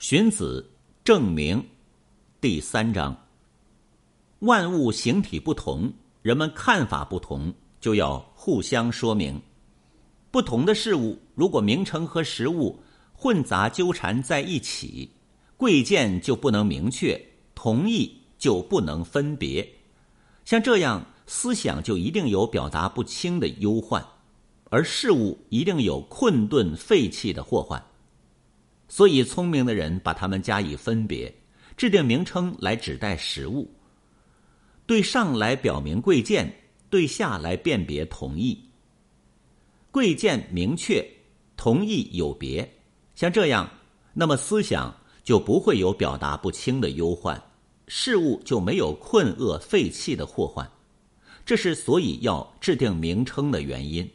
荀子证明第三章：万物形体不同，人们看法不同，就要互相说明。不同的事物，如果名称和实物混杂纠缠在一起，贵贱就不能明确，同意就不能分别。像这样，思想就一定有表达不清的忧患，而事物一定有困顿废弃的祸患。所以，聪明的人把它们加以分别，制定名称来指代实物。对上来表明贵贱，对下来辨别同意。贵贱明确，同意有别。像这样，那么思想就不会有表达不清的忧患，事物就没有困厄废弃的祸患。这是所以要制定名称的原因。